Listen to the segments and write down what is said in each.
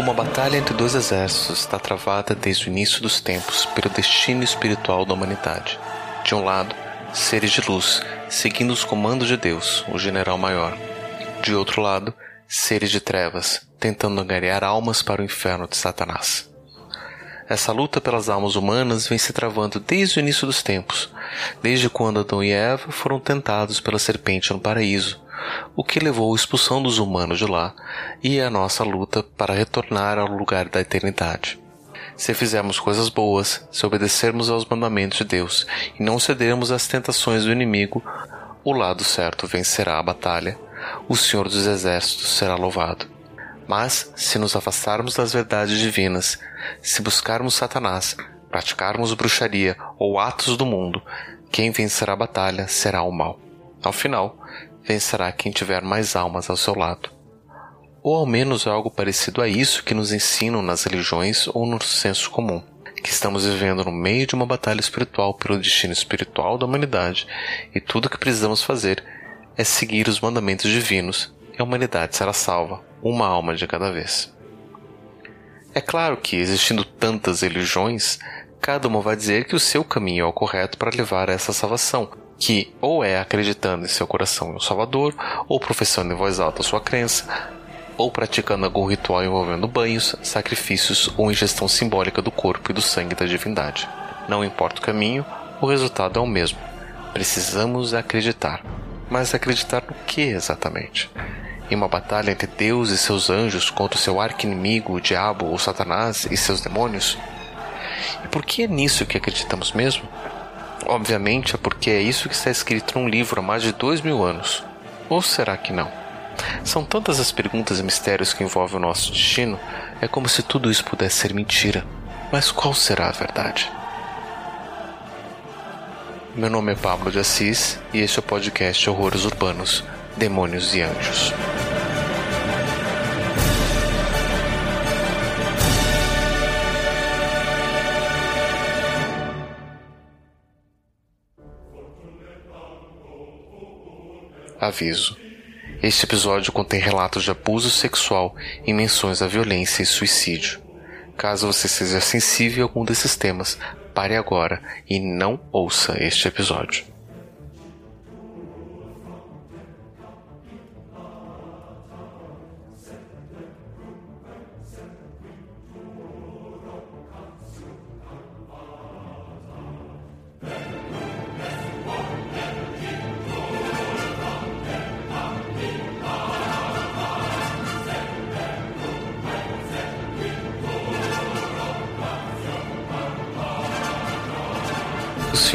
Uma batalha entre dois exércitos está travada desde o início dos tempos pelo destino espiritual da humanidade. De um lado, seres de luz, seguindo os comandos de Deus, o general maior. De outro lado, seres de trevas, tentando angariar almas para o inferno de Satanás. Essa luta pelas almas humanas vem se travando desde o início dos tempos, desde quando Adão e Eva foram tentados pela serpente no paraíso, o que levou à expulsão dos humanos de lá e à nossa luta para retornar ao lugar da eternidade. Se fizermos coisas boas, se obedecermos aos mandamentos de Deus e não cedermos às tentações do inimigo, o lado certo vencerá a batalha, o Senhor dos Exércitos será louvado. Mas, se nos afastarmos das verdades divinas, se buscarmos Satanás, praticarmos bruxaria ou atos do mundo, quem vencerá a batalha será o mal. Ao final, vencerá quem tiver mais almas ao seu lado. Ou ao menos algo parecido a isso que nos ensinam nas religiões ou no senso comum, que estamos vivendo no meio de uma batalha espiritual pelo destino espiritual da humanidade e tudo o que precisamos fazer é seguir os mandamentos divinos e a humanidade será salva uma alma de cada vez. É claro que, existindo tantas religiões, cada uma vai dizer que o seu caminho é o correto para levar a essa salvação, que ou é acreditando em seu coração em um Salvador, ou professando em voz alta sua crença, ou praticando algum ritual envolvendo banhos, sacrifícios ou ingestão simbólica do corpo e do sangue da divindade. Não importa o caminho, o resultado é o mesmo. Precisamos acreditar. Mas acreditar no que exatamente? em uma batalha entre Deus e seus anjos contra o seu arqui-inimigo, o diabo ou Satanás e seus demônios? E por que é nisso que acreditamos mesmo? Obviamente é porque é isso que está escrito num livro há mais de dois mil anos. Ou será que não? São tantas as perguntas e mistérios que envolvem o nosso destino, é como se tudo isso pudesse ser mentira. Mas qual será a verdade? Meu nome é Pablo de Assis e este é o podcast Horrores Urbanos, Demônios e Anjos. Aviso: Este episódio contém relatos de abuso sexual e menções à violência e suicídio. Caso você seja sensível a algum desses temas, pare agora e não ouça este episódio.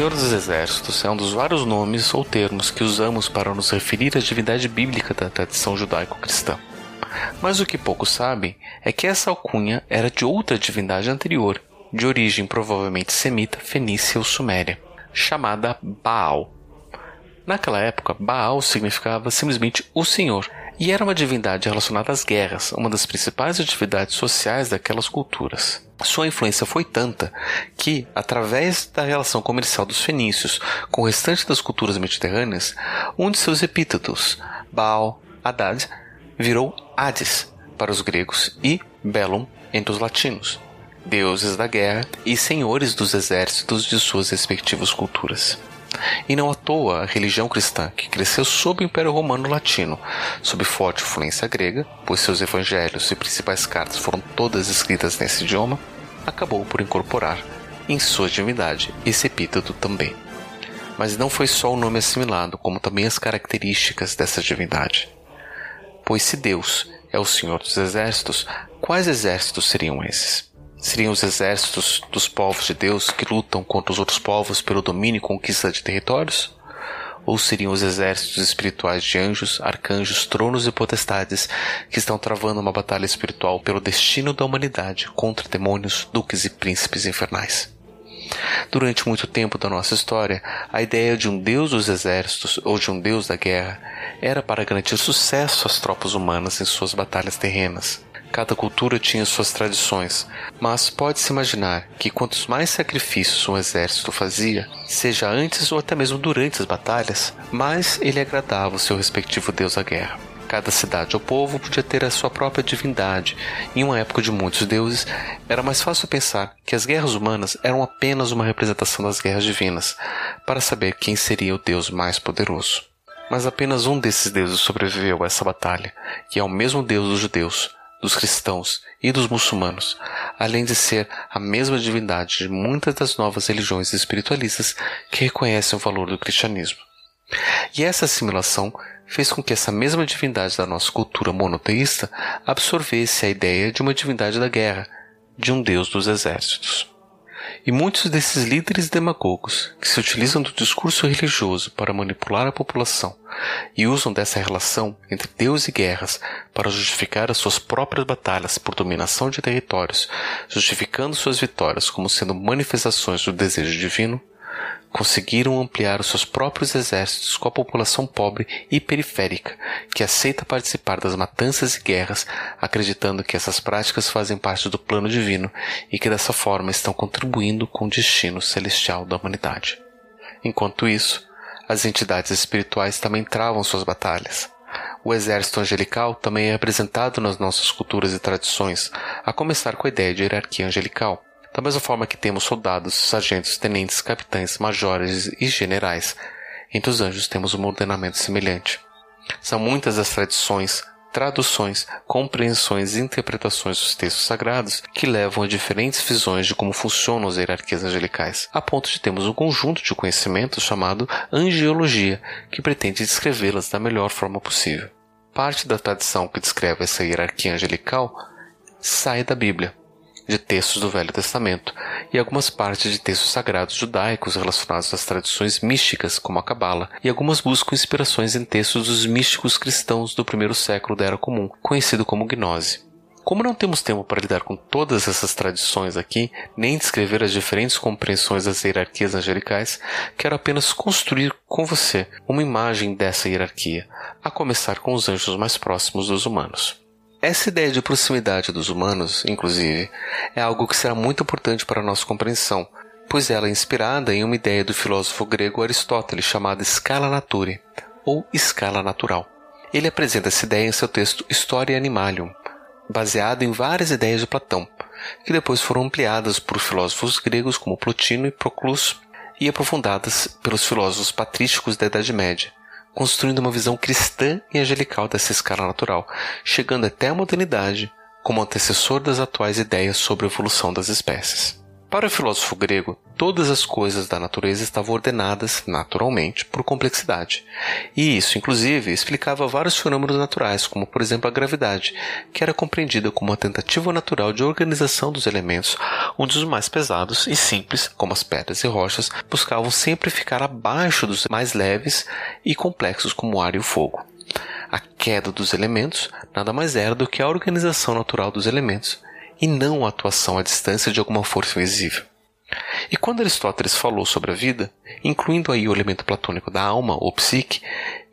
Senhor dos Exércitos é um dos vários nomes ou termos que usamos para nos referir à divindade bíblica da tradição judaico-cristã. Mas o que poucos sabem é que essa alcunha era de outra divindade anterior, de origem provavelmente semita, fenícia ou suméria, chamada Baal. Naquela época, Baal significava simplesmente o Senhor, e era uma divindade relacionada às guerras, uma das principais atividades sociais daquelas culturas. Sua influência foi tanta que, através da relação comercial dos fenícios com o restante das culturas mediterrâneas, um de seus epítetos, Baal Haddad, virou Hades para os gregos e Bellum entre os latinos, deuses da guerra e senhores dos exércitos de suas respectivas culturas. E não à toa a religião cristã, que cresceu sob o Império Romano Latino, sob forte influência grega, pois seus evangelhos e principais cartas foram todas escritas nesse idioma, acabou por incorporar em sua divindade esse epíteto também. Mas não foi só o nome assimilado, como também as características dessa divindade. Pois se Deus é o Senhor dos exércitos, quais exércitos seriam esses? Seriam os exércitos dos povos de Deus que lutam contra os outros povos pelo domínio e conquista de territórios? Ou seriam os exércitos espirituais de anjos, arcanjos, tronos e potestades que estão travando uma batalha espiritual pelo destino da humanidade contra demônios, duques e príncipes infernais? Durante muito tempo da nossa história, a ideia de um deus dos exércitos ou de um deus da guerra era para garantir sucesso às tropas humanas em suas batalhas terrenas. Cada cultura tinha suas tradições, mas pode-se imaginar que quantos mais sacrifícios um exército fazia, seja antes ou até mesmo durante as batalhas, mais ele agradava o seu respectivo deus da guerra. Cada cidade ou povo podia ter a sua própria divindade. Em uma época de muitos deuses, era mais fácil pensar que as guerras humanas eram apenas uma representação das guerras divinas, para saber quem seria o deus mais poderoso. Mas apenas um desses deuses sobreviveu a essa batalha, que é o mesmo deus dos judeus, dos cristãos e dos muçulmanos, além de ser a mesma divindade de muitas das novas religiões espiritualistas que reconhecem o valor do cristianismo. E essa assimilação fez com que essa mesma divindade da nossa cultura monoteísta absorvesse a ideia de uma divindade da guerra, de um deus dos exércitos. E muitos desses líderes demagogos que se utilizam do discurso religioso para manipular a população e usam dessa relação entre Deus e guerras para justificar as suas próprias batalhas por dominação de territórios, justificando suas vitórias como sendo manifestações do desejo divino, conseguiram ampliar os seus próprios exércitos com a população pobre e periférica, que aceita participar das matanças e guerras, acreditando que essas práticas fazem parte do plano divino e que dessa forma estão contribuindo com o destino celestial da humanidade. Enquanto isso, as entidades espirituais também travam suas batalhas. O exército angelical também é apresentado nas nossas culturas e tradições, a começar com a ideia de hierarquia angelical. Da mesma forma que temos soldados, sargentos, tenentes, capitães, majores e generais, entre os anjos temos um ordenamento semelhante. São muitas as tradições, traduções, compreensões e interpretações dos textos sagrados que levam a diferentes visões de como funcionam as hierarquias angelicais, a ponto de termos um conjunto de conhecimentos chamado angiologia, que pretende descrevê-las da melhor forma possível. Parte da tradição que descreve essa hierarquia angelical sai da Bíblia, de textos do Velho Testamento e algumas partes de textos sagrados judaicos relacionados às tradições místicas, como a Cabala, e algumas buscam inspirações em textos dos místicos cristãos do primeiro século da Era Comum, conhecido como Gnose. Como não temos tempo para lidar com todas essas tradições aqui, nem descrever as diferentes compreensões das hierarquias angelicais, quero apenas construir com você uma imagem dessa hierarquia, a começar com os anjos mais próximos dos humanos. Essa ideia de proximidade dos humanos, inclusive, é algo que será muito importante para a nossa compreensão, pois ela é inspirada em uma ideia do filósofo grego Aristóteles chamada scala naturae, ou escala natural. Ele apresenta essa ideia em seu texto Historia Animalium, baseado em várias ideias de Platão, que depois foram ampliadas por filósofos gregos como Plotino e Proclus e aprofundadas pelos filósofos patrísticos da Idade Média, construindo uma visão cristã e angelical dessa escala natural, chegando até a modernidade como antecessor das atuais ideias sobre a evolução das espécies. Para o filósofo grego, todas as coisas da natureza estavam ordenadas, naturalmente, por complexidade. E isso, inclusive, explicava vários fenômenos naturais, como, por exemplo, a gravidade, que era compreendida como uma tentativa natural de organização dos elementos, onde os mais pesados e simples, como as pedras e rochas, buscavam sempre ficar abaixo dos mais leves e complexos, como o ar e o fogo. A queda dos elementos nada mais era do que a organização natural dos elementos, e não a atuação à distância de alguma força invisível. E quando Aristóteles falou sobre a vida, incluindo aí o elemento platônico da alma ou psique,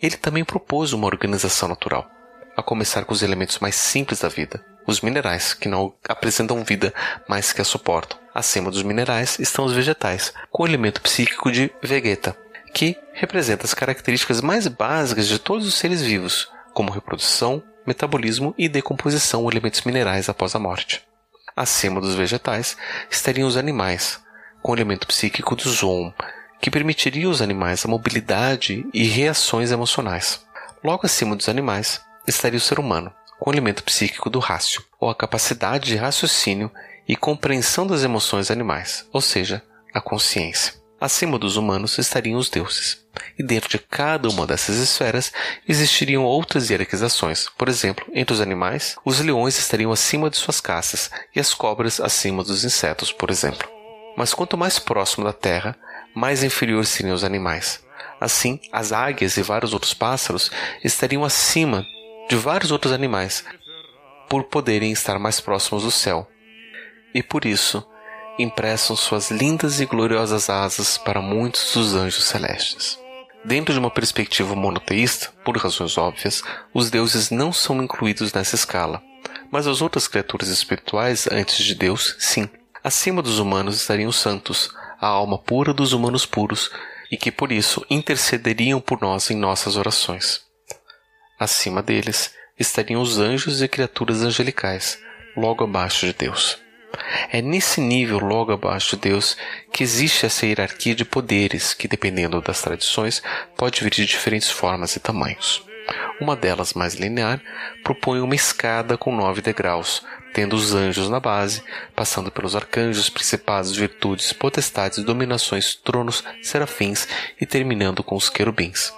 ele também propôs uma organização natural, a começar com os elementos mais simples da vida, os minerais, que não apresentam vida, mas que a suportam. Acima dos minerais estão os vegetais, com o elemento psíquico de vegeta, que representa as características mais básicas de todos os seres vivos, como reprodução, metabolismo e decomposição de elementos minerais após a morte. Acima dos vegetais estariam os animais, com o elemento psíquico do zoom, que permitiria aos animais a mobilidade e reações emocionais. Logo acima dos animais estaria o ser humano, com o elemento psíquico do rácio, ou a capacidade de raciocínio e compreensão das emoções animais, ou seja, a consciência. Acima dos humanos estariam os deuses, e dentro de cada uma dessas esferas existiriam outras hierarquizações. Por exemplo, entre os animais, os leões estariam acima de suas caças e as cobras acima dos insetos, por exemplo. Mas quanto mais próximo da Terra, mais inferiores seriam os animais. Assim, as águias e vários outros pássaros estariam acima de vários outros animais, por poderem estar mais próximos do céu. E por isso, emprestam suas lindas e gloriosas asas para muitos dos anjos celestes. Dentro de uma perspectiva monoteísta, por razões óbvias, os deuses não são incluídos nessa escala, mas as outras criaturas espirituais antes de Deus, sim. Acima dos humanos estariam os santos, a alma pura dos humanos puros, e que por isso intercederiam por nós em nossas orações. Acima deles estariam os anjos e criaturas angelicais, logo abaixo de Deus. É nesse nível, logo abaixo de Deus, que existe essa hierarquia de poderes que, dependendo das tradições, pode vir de diferentes formas e tamanhos. Uma delas, mais linear, propõe uma escada com nove degraus, tendo os anjos na base, passando pelos arcanjos, principados, virtudes, potestades, dominações, tronos, serafins e terminando com os querubins.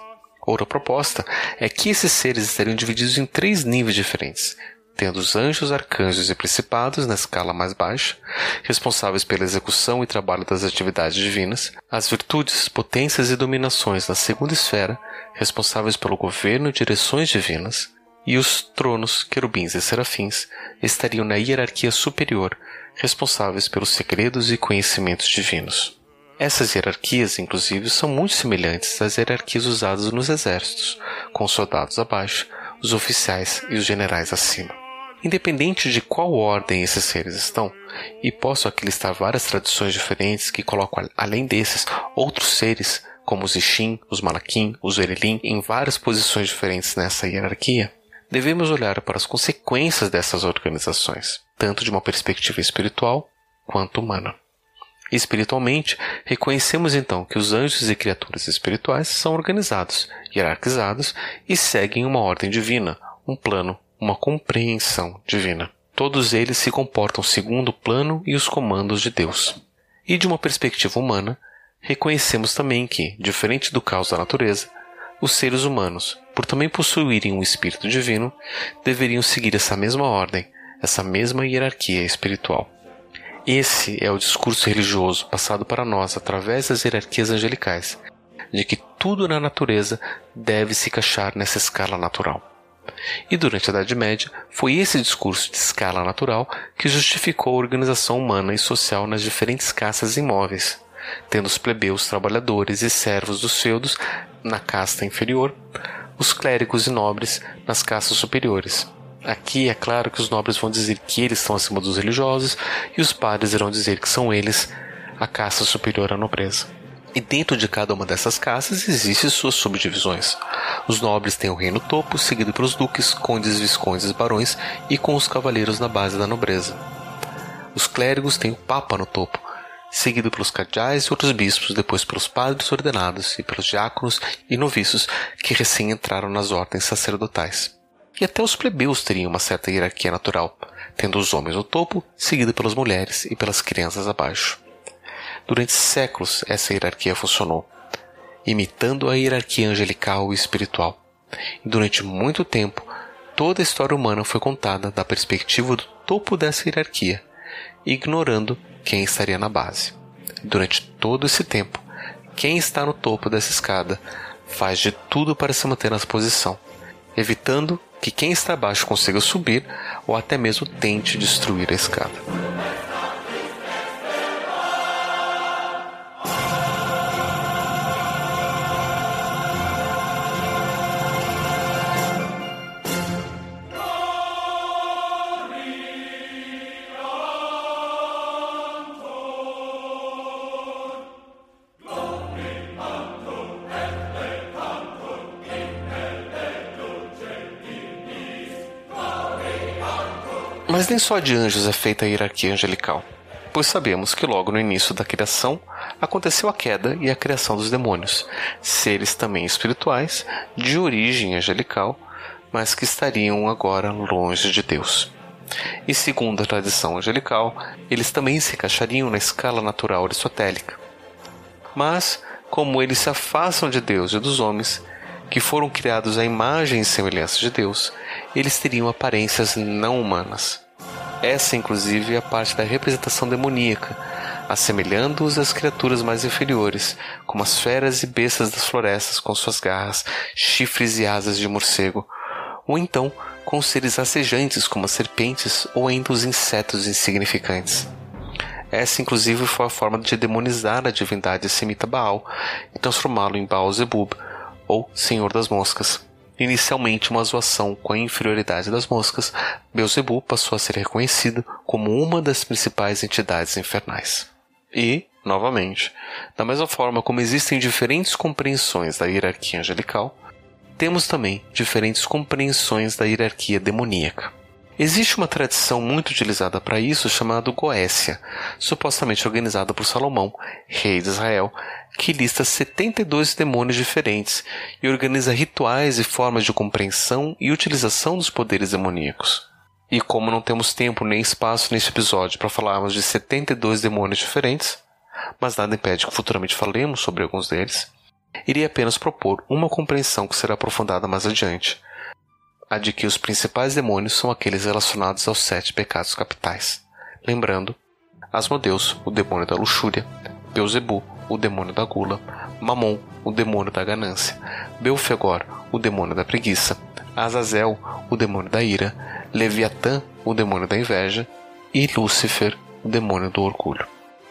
Outra proposta é que esses seres estariam divididos em três níveis diferentes, tendo os anjos, arcanjos e principados na escala mais baixa, responsáveis pela execução e trabalho das atividades divinas, as virtudes, potências e dominações na segunda esfera, responsáveis pelo governo e direções divinas, e os tronos, querubins e serafins estariam na hierarquia superior, responsáveis pelos segredos e conhecimentos divinos. Essas hierarquias, inclusive, são muito semelhantes às hierarquias usadas nos exércitos, com os soldados abaixo, os oficiais e os generais acima. Independente de qual ordem esses seres estão, e posso aqui listar várias tradições diferentes que colocam além desses outros seres, como os Ishin, os Malakim, os Erelim, em várias posições diferentes nessa hierarquia, devemos olhar para as consequências dessas organizações, tanto de uma perspectiva espiritual quanto humana. Espiritualmente, reconhecemos então que os anjos e criaturas espirituais são organizados, hierarquizados e seguem uma ordem divina, um plano, uma compreensão divina. Todos eles se comportam segundo o plano e os comandos de Deus. E de uma perspectiva humana, reconhecemos também que, diferente do caos da natureza, os seres humanos, por também possuírem um espírito divino, deveriam seguir essa mesma ordem, essa mesma hierarquia espiritual. Esse é o discurso religioso passado para nós através das hierarquias angelicais, de que tudo na natureza deve se encaixar nessa escala natural. E durante a Idade Média, foi esse discurso de escala natural que justificou a organização humana e social nas diferentes castas imóveis, tendo os plebeus, trabalhadores e servos dos feudos na casta inferior, os clérigos e nobres nas castas superiores. Aqui é claro que os nobres vão dizer que eles estão acima dos religiosos e os padres irão dizer que são eles a casta superior à nobreza. E dentro de cada uma dessas casas existem suas subdivisões. Os nobres têm o reino topo, seguido pelos duques, condes, viscondes barões, e com os cavaleiros na base da nobreza. Os clérigos têm o papa no topo, seguido pelos cardeais e outros bispos, depois pelos padres ordenados e pelos diáconos e noviços que recém entraram nas ordens sacerdotais. E até os plebeus teriam uma certa hierarquia natural, tendo os homens no topo, seguido pelas mulheres e pelas crianças abaixo. Durante séculos, essa hierarquia funcionou, imitando a hierarquia angelical e espiritual. E durante muito tempo, toda a história humana foi contada da perspectiva do topo dessa hierarquia, ignorando quem estaria na base. Durante todo esse tempo, quem está no topo dessa escada faz de tudo para se manter nessa posição, evitando que quem está abaixo consiga subir ou até mesmo tente destruir a escada. Mas nem só de anjos é feita a hierarquia angelical, pois sabemos que logo no início da criação aconteceu a queda e a criação dos demônios, seres também espirituais, de origem angelical, mas que estariam agora longe de Deus. E segundo a tradição angelical, eles também se encaixariam na escala natural aristotélica. Mas, como eles se afastam de Deus e dos homens, que foram criados à imagem e semelhança de Deus, eles teriam aparências não humanas. Essa, inclusive, é a parte da representação demoníaca, assemelhando-os às criaturas mais inferiores, como as feras e bestas das florestas com suas garras, chifres e asas de morcego, ou então com seres acejantes como as serpentes ou ainda os insetos insignificantes. Essa, inclusive, foi a forma de demonizar a divindade semita Baal e transformá-lo em Baal Zebub, ou Senhor das Moscas. Inicialmente uma zoação com a inferioridade das moscas, Beelzebub passou a ser reconhecido como uma das principais entidades infernais. E, novamente, da mesma forma como existem diferentes compreensões da hierarquia angelical, temos também diferentes compreensões da hierarquia demoníaca. Existe uma tradição muito utilizada para isso chamada Goécia, supostamente organizada por Salomão, rei de Israel, que lista 72 demônios diferentes e organiza rituais e formas de compreensão e utilização dos poderes demoníacos. E como não temos tempo nem espaço neste episódio para falarmos de 72 demônios diferentes, mas nada impede que futuramente falemos sobre alguns deles, irei apenas propor uma compreensão que será aprofundada mais adiante, a de que os principais demônios são aqueles relacionados aos sete pecados capitais. Lembrando, Asmodeus, o demônio da luxúria, Beuzebu, o demônio da gula, Mamon, o demônio da ganância, Belfegor, o demônio da preguiça, Azazel, o demônio da ira, Leviatã, o demônio da inveja, e Lúcifer, o demônio do orgulho.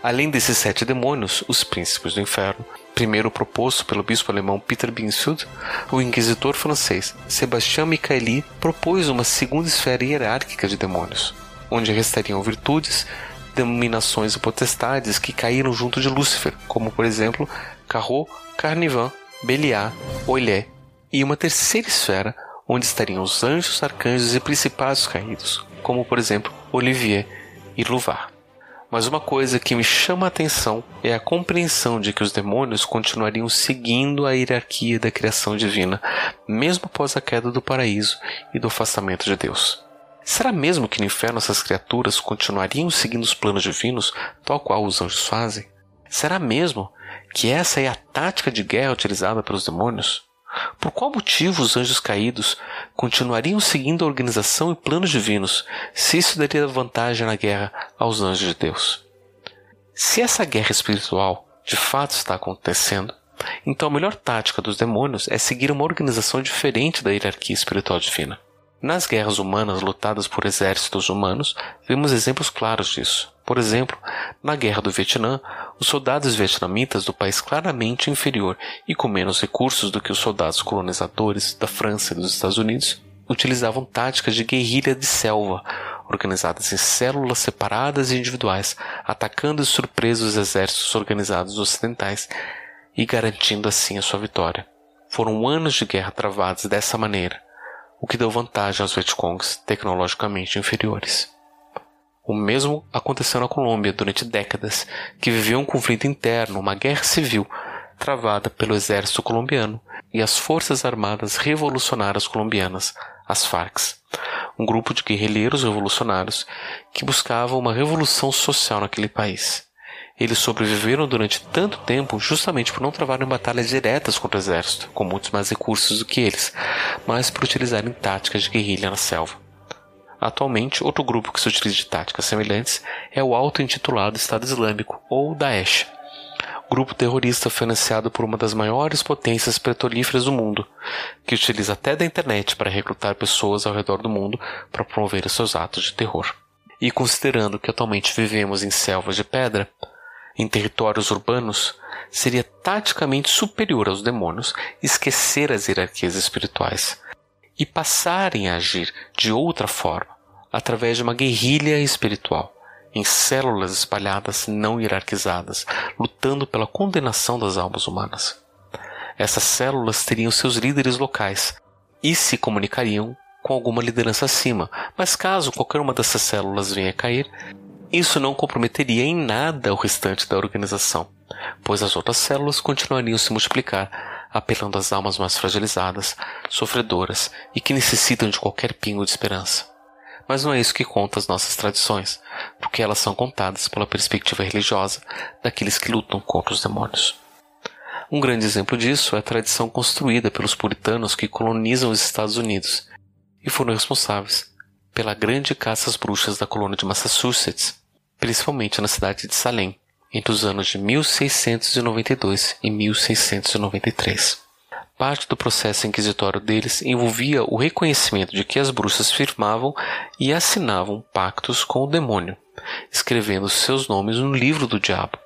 Além desses sete demônios, os príncipes do inferno, primeiro proposto pelo bispo alemão Peter Binsfeld, o inquisitor francês Sebastião Michaeli propôs uma segunda esfera hierárquica de demônios, onde restariam virtudes, denominações e potestades que caíram junto de Lúcifer, como por exemplo Carro, Carnivan, Beliar, Oilé, e uma terceira esfera onde estariam os anjos, arcanjos e principados caídos, como por exemplo Olivier e Louvar. Mas uma coisa que me chama a atenção é a compreensão de que os demônios continuariam seguindo a hierarquia da criação divina, mesmo após a queda do paraíso e do afastamento de Deus. Será mesmo que no inferno essas criaturas continuariam seguindo os planos divinos, tal qual os anjos fazem? Será mesmo que essa é a tática de guerra utilizada pelos demônios? Por qual motivo os anjos caídos continuariam seguindo a organização e planos divinos se isso daria vantagem na guerra aos anjos de Deus? Se essa guerra espiritual de fato está acontecendo, então a melhor tática dos demônios é seguir uma organização diferente da hierarquia espiritual divina. Nas guerras humanas lutadas por exércitos humanos, vemos exemplos claros disso. Por exemplo, na Guerra do Vietnã, os soldados vietnamitas do país claramente inferior e com menos recursos do que os soldados colonizadores da França e dos Estados Unidos utilizavam táticas de guerrilha de selva, organizadas em células separadas e individuais, atacando de surpresa os exércitos organizados ocidentais e garantindo assim a sua vitória. Foram anos de guerra travados dessa maneira, o que deu vantagem aos Vietcongs tecnologicamente inferiores. O mesmo aconteceu na Colômbia durante décadas, que viveu um conflito interno, uma guerra civil, travada pelo exército colombiano e as Forças Armadas Revolucionárias Colombianas, as FARC, um grupo de guerrilheiros revolucionários que buscavam uma revolução social naquele país. Eles sobreviveram durante tanto tempo justamente por não travarem batalhas diretas contra o exército, com muitos mais recursos do que eles, mas por utilizarem táticas de guerrilha na selva. Atualmente, outro grupo que se utiliza de táticas semelhantes é o auto-intitulado Estado Islâmico, ou Daesh, grupo terrorista financiado por uma das maiores potências petrolíferas do mundo, que utiliza até da internet para recrutar pessoas ao redor do mundo para promover seus atos de terror. E considerando que atualmente vivemos em selvas de pedra, em territórios urbanos, seria taticamente superior aos demônios esquecer as hierarquias espirituais e passarem a agir de outra forma, através de uma guerrilha espiritual, em células espalhadas não hierarquizadas, lutando pela condenação das almas humanas. Essas células teriam seus líderes locais e se comunicariam com alguma liderança acima, mas caso qualquer uma dessas células venha a cair, isso não comprometeria em nada o restante da organização, pois as outras células continuariam se multiplicar, apelando às almas mais fragilizadas, sofredoras e que necessitam de qualquer pingo de esperança. Mas não é isso que conta as nossas tradições, porque elas são contadas pela perspectiva religiosa daqueles que lutam contra os demônios. Um grande exemplo disso é a tradição construída pelos puritanos que colonizam os Estados Unidos e foram responsáveis pela grande caça às bruxas da colônia de Massachusetts, principalmente na cidade de Salem, entre os anos de 1692 e 1693. Parte do processo inquisitório deles envolvia o reconhecimento de que as bruxas firmavam e assinavam pactos com o demônio, escrevendo seus nomes no livro do diabo,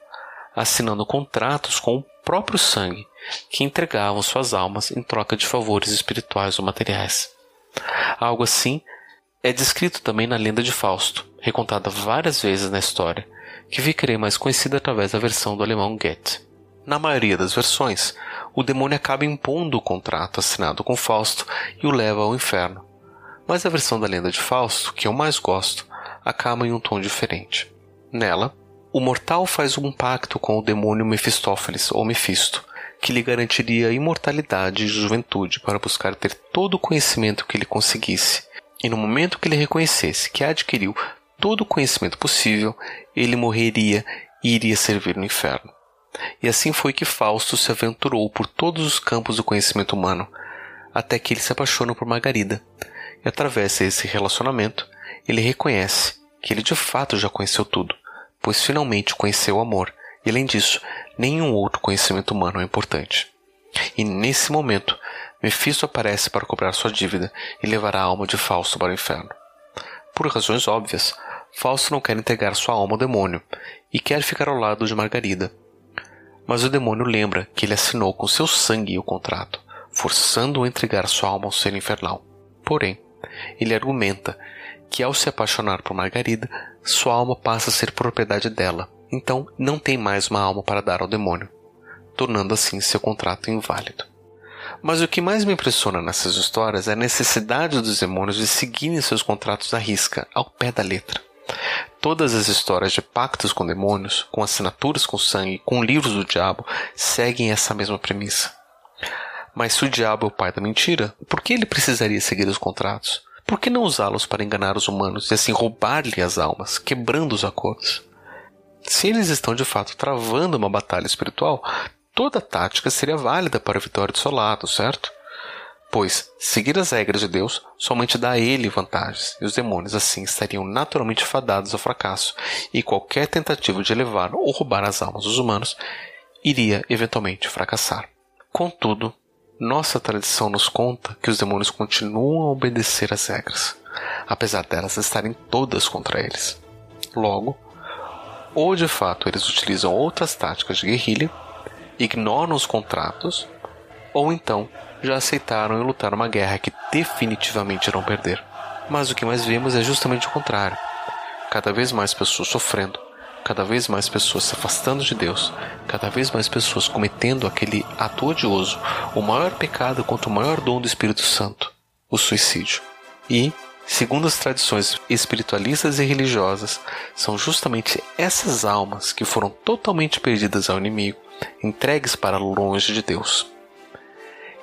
assinando contratos com o próprio sangue, que entregavam suas almas em troca de favores espirituais ou materiais. Algo assim é descrito também na lenda de Fausto, recontada várias vezes na história, que ficaria mais conhecida através da versão do alemão Goethe. Na maioria das versões, o demônio acaba impondo o contrato assinado com Fausto e o leva ao inferno. Mas a versão da lenda de Fausto, que eu mais gosto, acaba em um tom diferente. Nela, o mortal faz um pacto com o demônio Mefistófeles ou Mefisto, que lhe garantiria imortalidade e juventude para buscar ter todo o conhecimento que ele conseguisse. E no momento que ele reconhecesse que adquiriu todo o conhecimento possível, ele morreria e iria servir no inferno. E assim foi que Fausto se aventurou por todos os campos do conhecimento humano, até que ele se apaixona por Margarida. E através desse relacionamento, ele reconhece que ele de fato já conheceu tudo, pois finalmente conheceu o amor, e além disso, nenhum outro conhecimento humano é importante. E nesse momento, Mefisto aparece para cobrar sua dívida e levará a alma de Fausto para o inferno. Por razões óbvias, Fausto não quer entregar sua alma ao demônio e quer ficar ao lado de Margarida, mas o demônio lembra que ele assinou com seu sangue o contrato, forçando-o a entregar sua alma ao ser infernal. Porém, ele argumenta que ao se apaixonar por Margarida, sua alma passa a ser propriedade dela, então não tem mais uma alma para dar ao demônio, tornando assim seu contrato inválido. Mas o que mais me impressiona nessas histórias é a necessidade dos demônios de seguirem seus contratos à risca, ao pé da letra. Todas as histórias de pactos com demônios, com assinaturas com sangue, com livros do diabo, seguem essa mesma premissa. Mas se o diabo é o pai da mentira, por que ele precisaria seguir os contratos? Por que não usá-los para enganar os humanos e assim roubar-lhe as almas, quebrando os acordos? Se eles estão de fato travando uma batalha espiritual, toda tática seria válida para a vitória do seu lado, certo? Pois seguir as regras de Deus somente dá a ele vantagens, e os demônios assim estariam naturalmente fadados ao fracasso, e qualquer tentativa de elevar ou roubar as almas dos humanos iria eventualmente fracassar. Contudo, nossa tradição nos conta que os demônios continuam a obedecer às regras, apesar delas estarem todas contra eles. Logo, ou de fato eles utilizam outras táticas de guerrilha, ignoram os contratos, ou então já aceitaram e lutaram uma guerra que definitivamente irão perder. Mas o que mais vemos é justamente o contrário. Cada vez mais pessoas sofrendo, cada vez mais pessoas se afastando de Deus, cada vez mais pessoas cometendo aquele ato odioso, o maior pecado contra o maior dom do Espírito Santo, o suicídio. E, segundo as tradições espiritualistas e religiosas, são justamente essas almas que foram totalmente perdidas ao inimigo, entregues para longe de Deus.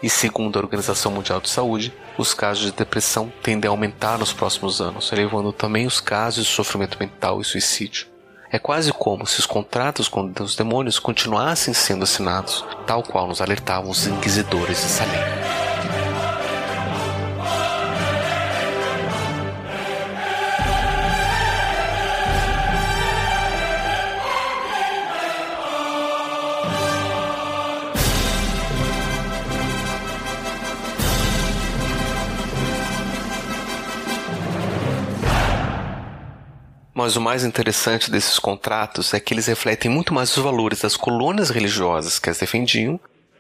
E segundo a Organização Mundial de Saúde, os casos de depressão tendem a aumentar nos próximos anos, elevando também os casos de sofrimento mental e suicídio. É quase como se os contratos com os demônios continuassem sendo assinados, tal qual nos alertavam os inquisidores de Salem. Mas o mais interessante desses contratos é que eles refletem muito mais os valores das colônias religiosas que as defendiam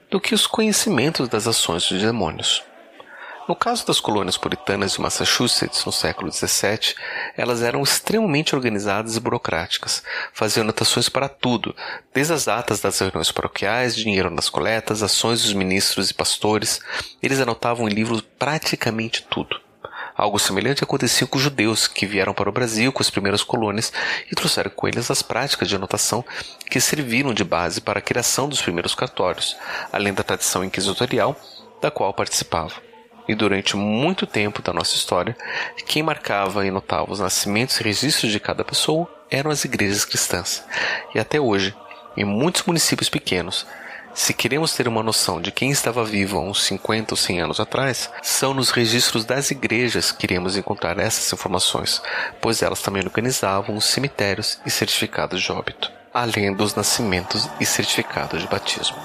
do que os conhecimentos das ações dos demônios. No caso das colônias puritanas de Massachusetts, no século XVII, elas eram extremamente organizadas e burocráticas, faziam anotações para tudo, desde as atas das reuniões paroquiais, dinheiro nas coletas, ações dos ministros e pastores. Eles anotavam em livros praticamente tudo. Algo semelhante acontecia com os judeus que vieram para o Brasil com as primeiras colônias e trouxeram com eles as práticas de anotação que serviram de base para a criação dos primeiros cartórios, além da tradição inquisitorial da qual participavam. E durante muito tempo da nossa história, quem marcava e anotava os nascimentos e registros de cada pessoa eram as igrejas cristãs. E até hoje, em muitos municípios pequenos, se queremos ter uma noção de quem estava vivo há uns 50 ou 100 anos atrás, são nos registros das igrejas que iremos encontrar essas informações, pois elas também organizavam os cemitérios e certificados de óbito, além dos nascimentos e certificados de batismo.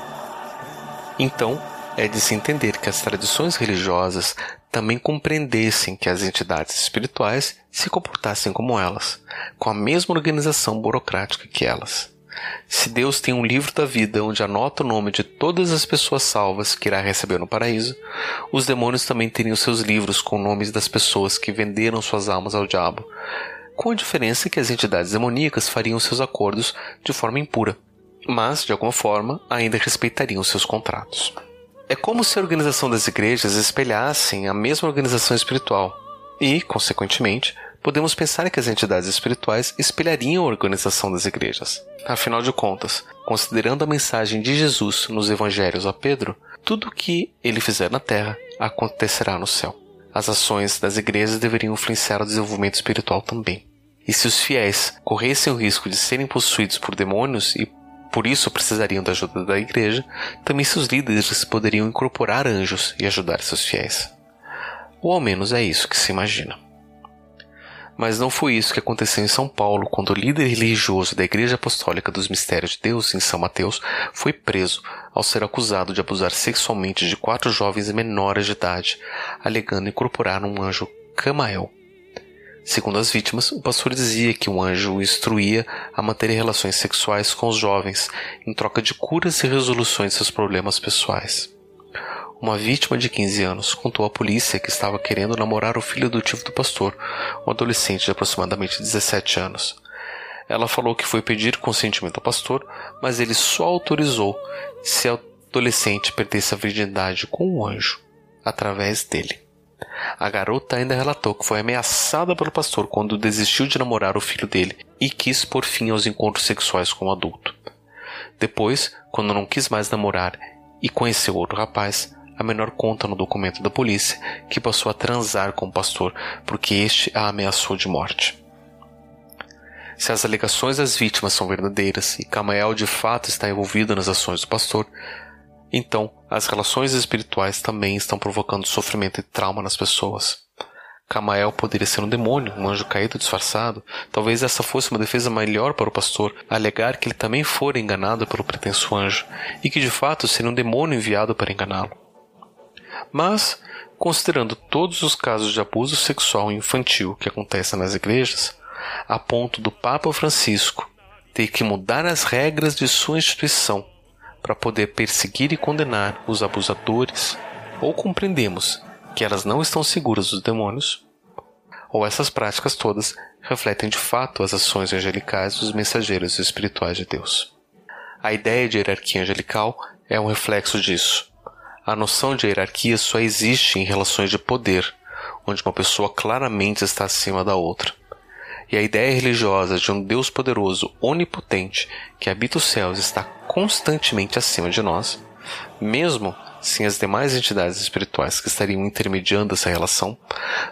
Então, é de se entender que as tradições religiosas também compreendessem que as entidades espirituais se comportassem como elas, com a mesma organização burocrática que elas. Se Deus tem um livro da vida onde anota o nome de todas as pessoas salvas que irá receber no paraíso, os demônios também teriam seus livros com nomes das pessoas que venderam suas almas ao diabo, com a diferença que as entidades demoníacas fariam seus acordos de forma impura, mas, de alguma forma, ainda respeitariam seus contratos. É como se a organização das igrejas espelhassem a mesma organização espiritual, e, consequentemente, podemos pensar que as entidades espirituais espelhariam a organização das igrejas. Afinal de contas, considerando a mensagem de Jesus nos evangelhos a Pedro, tudo o que ele fizer na terra acontecerá no céu. As ações das igrejas deveriam influenciar o desenvolvimento espiritual também. E se os fiéis corressem o risco de serem possuídos por demônios e por isso precisariam da ajuda da igreja, também seus líderes poderiam incorporar anjos e ajudar seus fiéis. Ou ao menos é isso que se imagina. Mas não foi isso que aconteceu em São Paulo quando o líder religioso da Igreja Apostólica dos Mistérios de Deus, em São Mateus, foi preso ao ser acusado de abusar sexualmente de quatro jovens menores de idade, alegando incorporar um anjo Camael. Segundo as vítimas, o pastor dizia que um anjo o instruía a manter relações sexuais com os jovens em troca de curas e resoluções de seus problemas pessoais. Uma vítima de 15 anos contou à polícia que estava querendo namorar o filho adotivo do pastor, um adolescente de aproximadamente 17 anos. Ela falou que foi pedir consentimento ao pastor, mas ele só autorizou se a adolescente perdesse a virgindade com um anjo, através dele. A garota ainda relatou que foi ameaçada pelo pastor quando desistiu de namorar o filho dele e quis pôr fim aos encontros sexuais com o adulto. Depois, quando não quis mais namorar e conheceu outro rapaz, a menor conta no documento da polícia que passou a transar com o pastor porque este a ameaçou de morte. Se as alegações das vítimas são verdadeiras e Camael de fato está envolvido nas ações do pastor, então as relações espirituais também estão provocando sofrimento e trauma nas pessoas. Camael poderia ser um demônio, um anjo caído disfarçado. Talvez essa fosse uma defesa melhor para o pastor, alegar que ele também fora enganado pelo pretenso anjo, e que de fato seria um demônio enviado para enganá-lo. Mas, considerando todos os casos de abuso sexual infantil que acontecem nas igrejas, a ponto do Papa Francisco ter que mudar as regras de sua instituição para poder perseguir e condenar os abusadores, ou compreendemos que elas não estão seguras dos demônios, ou essas práticas todas refletem de fato as ações angelicais dos mensageiros espirituais de Deus. A ideia de hierarquia angelical é um reflexo disso. A noção de hierarquia só existe em relações de poder, onde uma pessoa claramente está acima da outra. E a ideia religiosa de um Deus poderoso, onipotente, que habita os céus e está constantemente acima de nós, mesmo sem as demais entidades espirituais que estariam intermediando essa relação,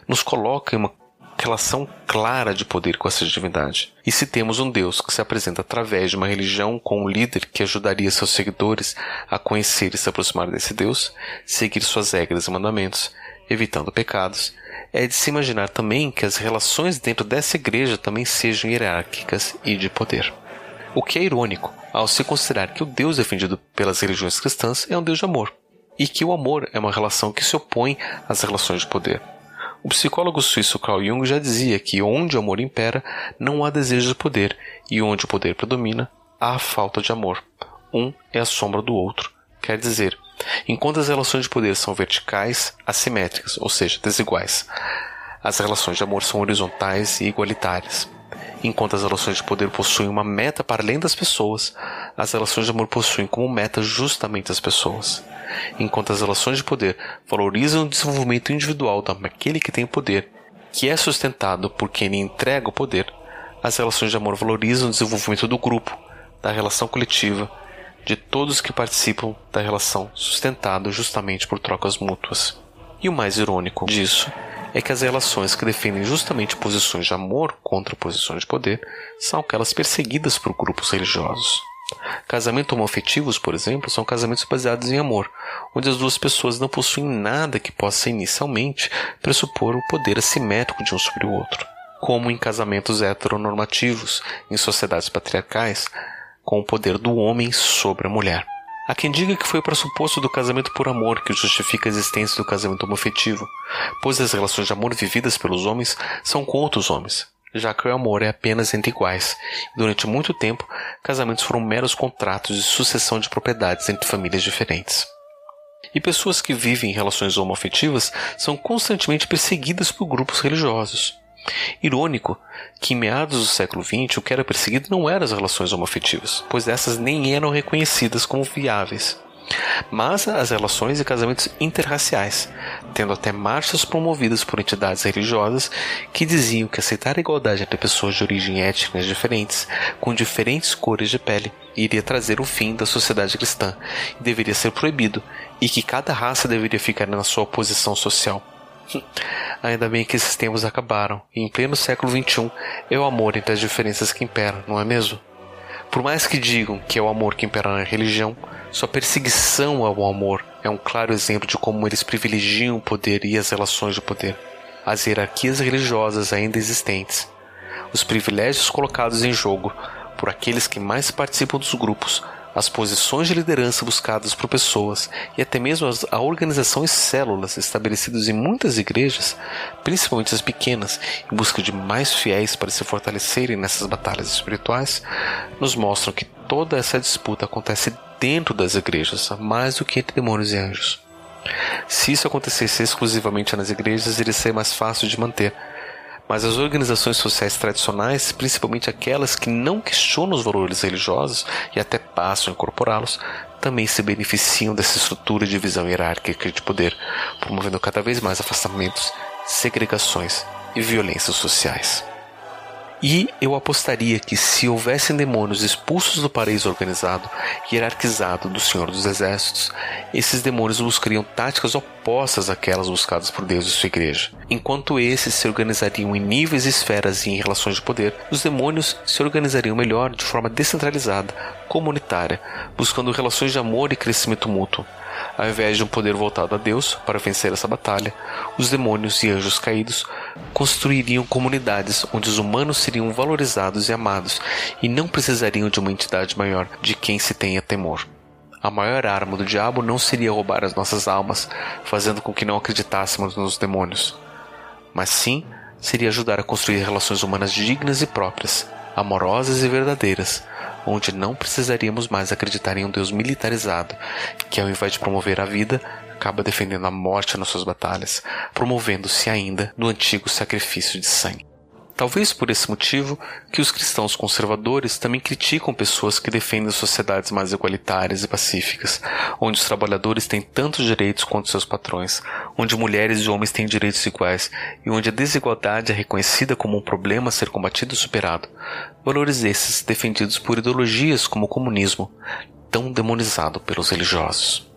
nos coloca em uma relação clara de poder com essa divindade. E se temos um Deus que se apresenta através de uma religião com um líder que ajudaria seus seguidores a conhecer e se aproximar desse Deus, seguir suas regras e mandamentos, evitando pecados, é de se imaginar também que as relações dentro dessa igreja também sejam hierárquicas e de poder. O que é irônico ao se considerar que o Deus defendido pelas religiões cristãs é um Deus de amor, e que o amor é uma relação que se opõe às relações de poder. O psicólogo suíço Carl Jung já dizia que onde o amor impera, não há desejo de poder, e onde o poder predomina, há falta de amor. Um é a sombra do outro. Quer dizer, enquanto as relações de poder são verticais, assimétricas, ou seja, desiguais, as relações de amor são horizontais e igualitárias. Enquanto as relações de poder possuem uma meta para além das pessoas, as relações de amor possuem como meta justamente as pessoas. Enquanto as relações de poder valorizam o desenvolvimento individual daquele que tem o poder, que é sustentado por quem lhe entrega o poder, as relações de amor valorizam o desenvolvimento do grupo, da relação coletiva, de todos que participam da relação sustentada justamente por trocas mútuas. E o mais irônico disso é que as relações que defendem justamente posições de amor contra posições de poder são aquelas perseguidas por grupos religiosos. Casamentos homoafetivos, por exemplo, são casamentos baseados em amor, onde as duas pessoas não possuem nada que possa inicialmente pressupor o poder assimétrico de um sobre o outro. Como em casamentos heteronormativos, em sociedades patriarcais, com o poder do homem sobre a mulher. Há quem diga que foi o pressuposto do casamento por amor que justifica a existência do casamento homofetivo, pois as relações de amor vividas pelos homens são com outros homens, já que o amor é apenas entre iguais. Durante muito tempo, casamentos foram meros contratos de sucessão de propriedades entre famílias diferentes. E pessoas que vivem em relações homoafetivas são constantemente perseguidas por grupos religiosos. Irônico que em meados do século XX o que era perseguido não eram as relações homoafetivas, pois essas nem eram reconhecidas como viáveis, mas as relações e casamentos interraciais, tendo até marchas promovidas por entidades religiosas que diziam que aceitar a igualdade entre pessoas de origem étnicas diferentes, com diferentes cores de pele, iria trazer o fim da sociedade cristã e deveria ser proibido, e que cada raça deveria ficar na sua posição social. Ainda bem que esses tempos acabaram, e em pleno século XXI é o amor entre as diferenças que imperam, não é mesmo? Por mais que digam que é o amor que impera na religião, sua perseguição ao amor é um claro exemplo de como eles privilegiam o poder e as relações de poder, as hierarquias religiosas ainda existentes, os privilégios colocados em jogo por aqueles que mais participam dos grupos, as posições de liderança buscadas por pessoas e até mesmo as, a organização e células estabelecidas em muitas igrejas, principalmente as pequenas, em busca de mais fiéis para se fortalecerem nessas batalhas espirituais, nos mostram que toda essa disputa acontece dentro das igrejas, mais do que entre demônios e anjos. Se isso acontecesse exclusivamente nas igrejas, iria ser mais fácil de manter mas as organizações sociais tradicionais, principalmente aquelas que não questionam os valores religiosos e até passam a incorporá-los, também se beneficiam dessa estrutura de visão hierárquica de poder, promovendo cada vez mais afastamentos, segregações e violências sociais. E eu apostaria que se houvessem demônios expulsos do paraíso organizado, hierarquizado do Senhor dos Exércitos, esses demônios buscariam táticas opostas àquelas buscadas por Deus e sua igreja. Enquanto esses se organizariam em níveis, esferas e em relações de poder, os demônios se organizariam melhor de forma descentralizada, comunitária, buscando relações de amor e crescimento mútuo. Ao invés de um poder voltado a Deus para vencer essa batalha, os demônios e anjos caídos construiriam comunidades onde os humanos seriam valorizados e amados e não precisariam de uma entidade maior de quem se tenha temor. A maior arma do diabo não seria roubar as nossas almas, fazendo com que não acreditássemos nos demônios, mas sim seria ajudar a construir relações humanas dignas e próprias, amorosas e verdadeiras, onde não precisaríamos mais acreditar em um Deus militarizado, que ao invés de promover a vida, acaba defendendo a morte nas suas batalhas, promovendo-se ainda no antigo sacrifício de sangue. Talvez por esse motivo que os cristãos conservadores também criticam pessoas que defendem sociedades mais igualitárias e pacíficas, onde os trabalhadores têm tantos direitos quanto seus patrões, onde mulheres e homens têm direitos iguais e onde a desigualdade é reconhecida como um problema a ser combatido e superado. Valores esses defendidos por ideologias como o comunismo, tão demonizado pelos religiosos.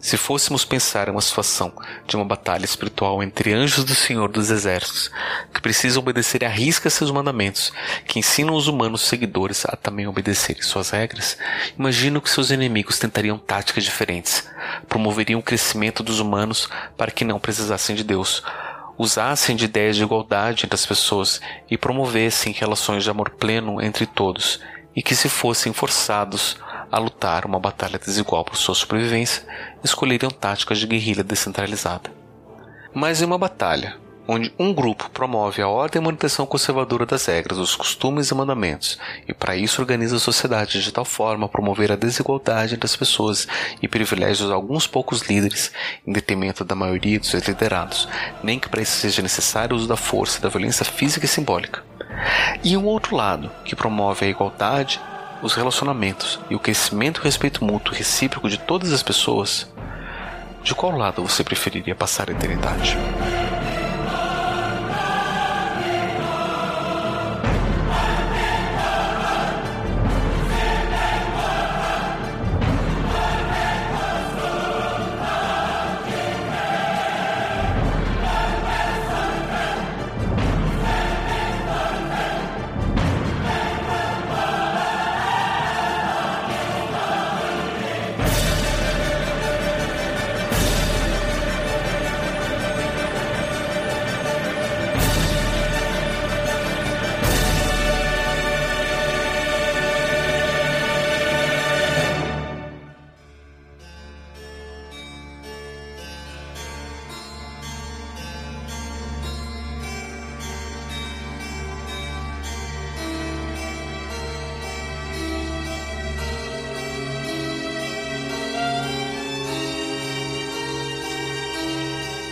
Se fôssemos pensar em uma situação de uma batalha espiritual entre anjos do Senhor dos Exércitos, que precisam obedecer à risca seus mandamentos, que ensinam os humanos seguidores a também obedecerem suas regras, imagino que seus inimigos tentariam táticas diferentes, promoveriam o crescimento dos humanos para que não precisassem de Deus, usassem de ideias de igualdade entre as pessoas e promovessem relações de amor pleno entre todos, e que se fossem forçados a lutar uma batalha desigual por sua sobrevivência, escolheriam táticas de guerrilha descentralizada. Mas em uma batalha, onde um grupo promove a ordem e manutenção conservadora das regras, dos costumes e mandamentos, e para isso organiza a sociedade de tal forma a promover a desigualdade entre as pessoas e privilégios a alguns poucos líderes, em detrimento da maioria dos seus liderados, nem que para isso seja necessário o uso da força da violência física e simbólica. E um outro lado, que promove a igualdade, os relacionamentos e o crescimento e respeito mútuo recíproco de todas as pessoas, de qual lado você preferiria passar a eternidade?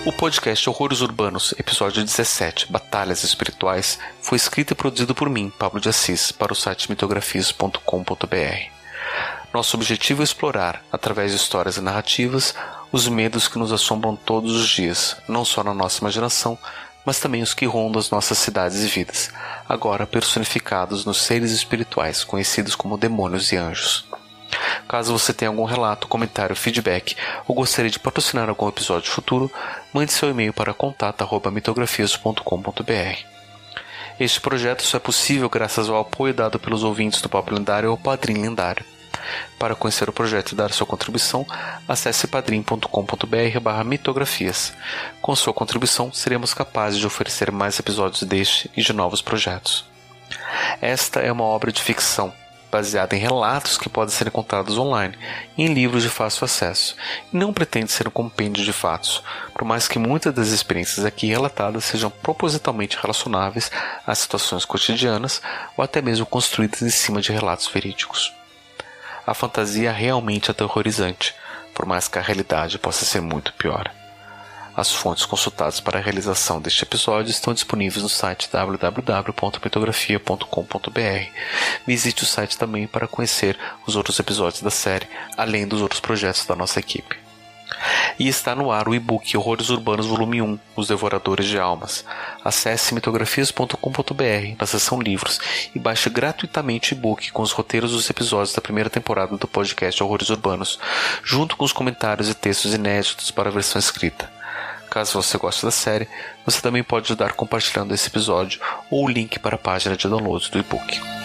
O podcast Horrores Urbanos, episódio 17, Batalhas Espirituais, foi escrito e produzido por mim, Pablo de Assis, para o site mitografias.com.br. Nosso objetivo é explorar, através de histórias e narrativas, os medos que nos assombram todos os dias, não só na nossa imaginação, mas também os que rondam as nossas cidades e vidas, agora personificados nos seres espirituais conhecidos como demônios e anjos. Caso você tenha algum relato, comentário, feedback ou gostaria de patrocinar algum episódio futuro, mande seu e-mail para contato@mitografias.com.br. Este projeto só é possível graças ao apoio dado pelos ouvintes do Papo Lendário ou Padrim Lendário. Para conhecer o projeto e dar sua contribuição, acesse padrim.com.br mitografias. Com sua contribuição, seremos capazes de oferecer mais episódios deste e de novos projetos. Esta é uma obra de ficção, baseada em relatos que podem ser encontrados online e em livros de fácil acesso, e não pretende ser um compêndio de fatos, por mais que muitas das experiências aqui relatadas sejam propositalmente relacionáveis a situações cotidianas ou até mesmo construídas em cima de relatos verídicos a fantasia é realmente aterrorizante, por mais que a realidade possa ser muito pior. As fontes consultadas para a realização deste episódio estão disponíveis no site www.mitografia.com.br. Visite o site também para conhecer os outros episódios da série, além dos outros projetos da nossa equipe. E está no ar o e-book Horrores Urbanos Volume 1, Os Devoradores de Almas. Acesse mitografias.com.br na seção Livros e baixe gratuitamente o e-book com os roteiros dos episódios da primeira temporada do podcast Horrores Urbanos, junto com os comentários e textos inéditos para a versão escrita. Caso você goste da série, você também pode ajudar compartilhando esse episódio ou o link para a página de download do e-book.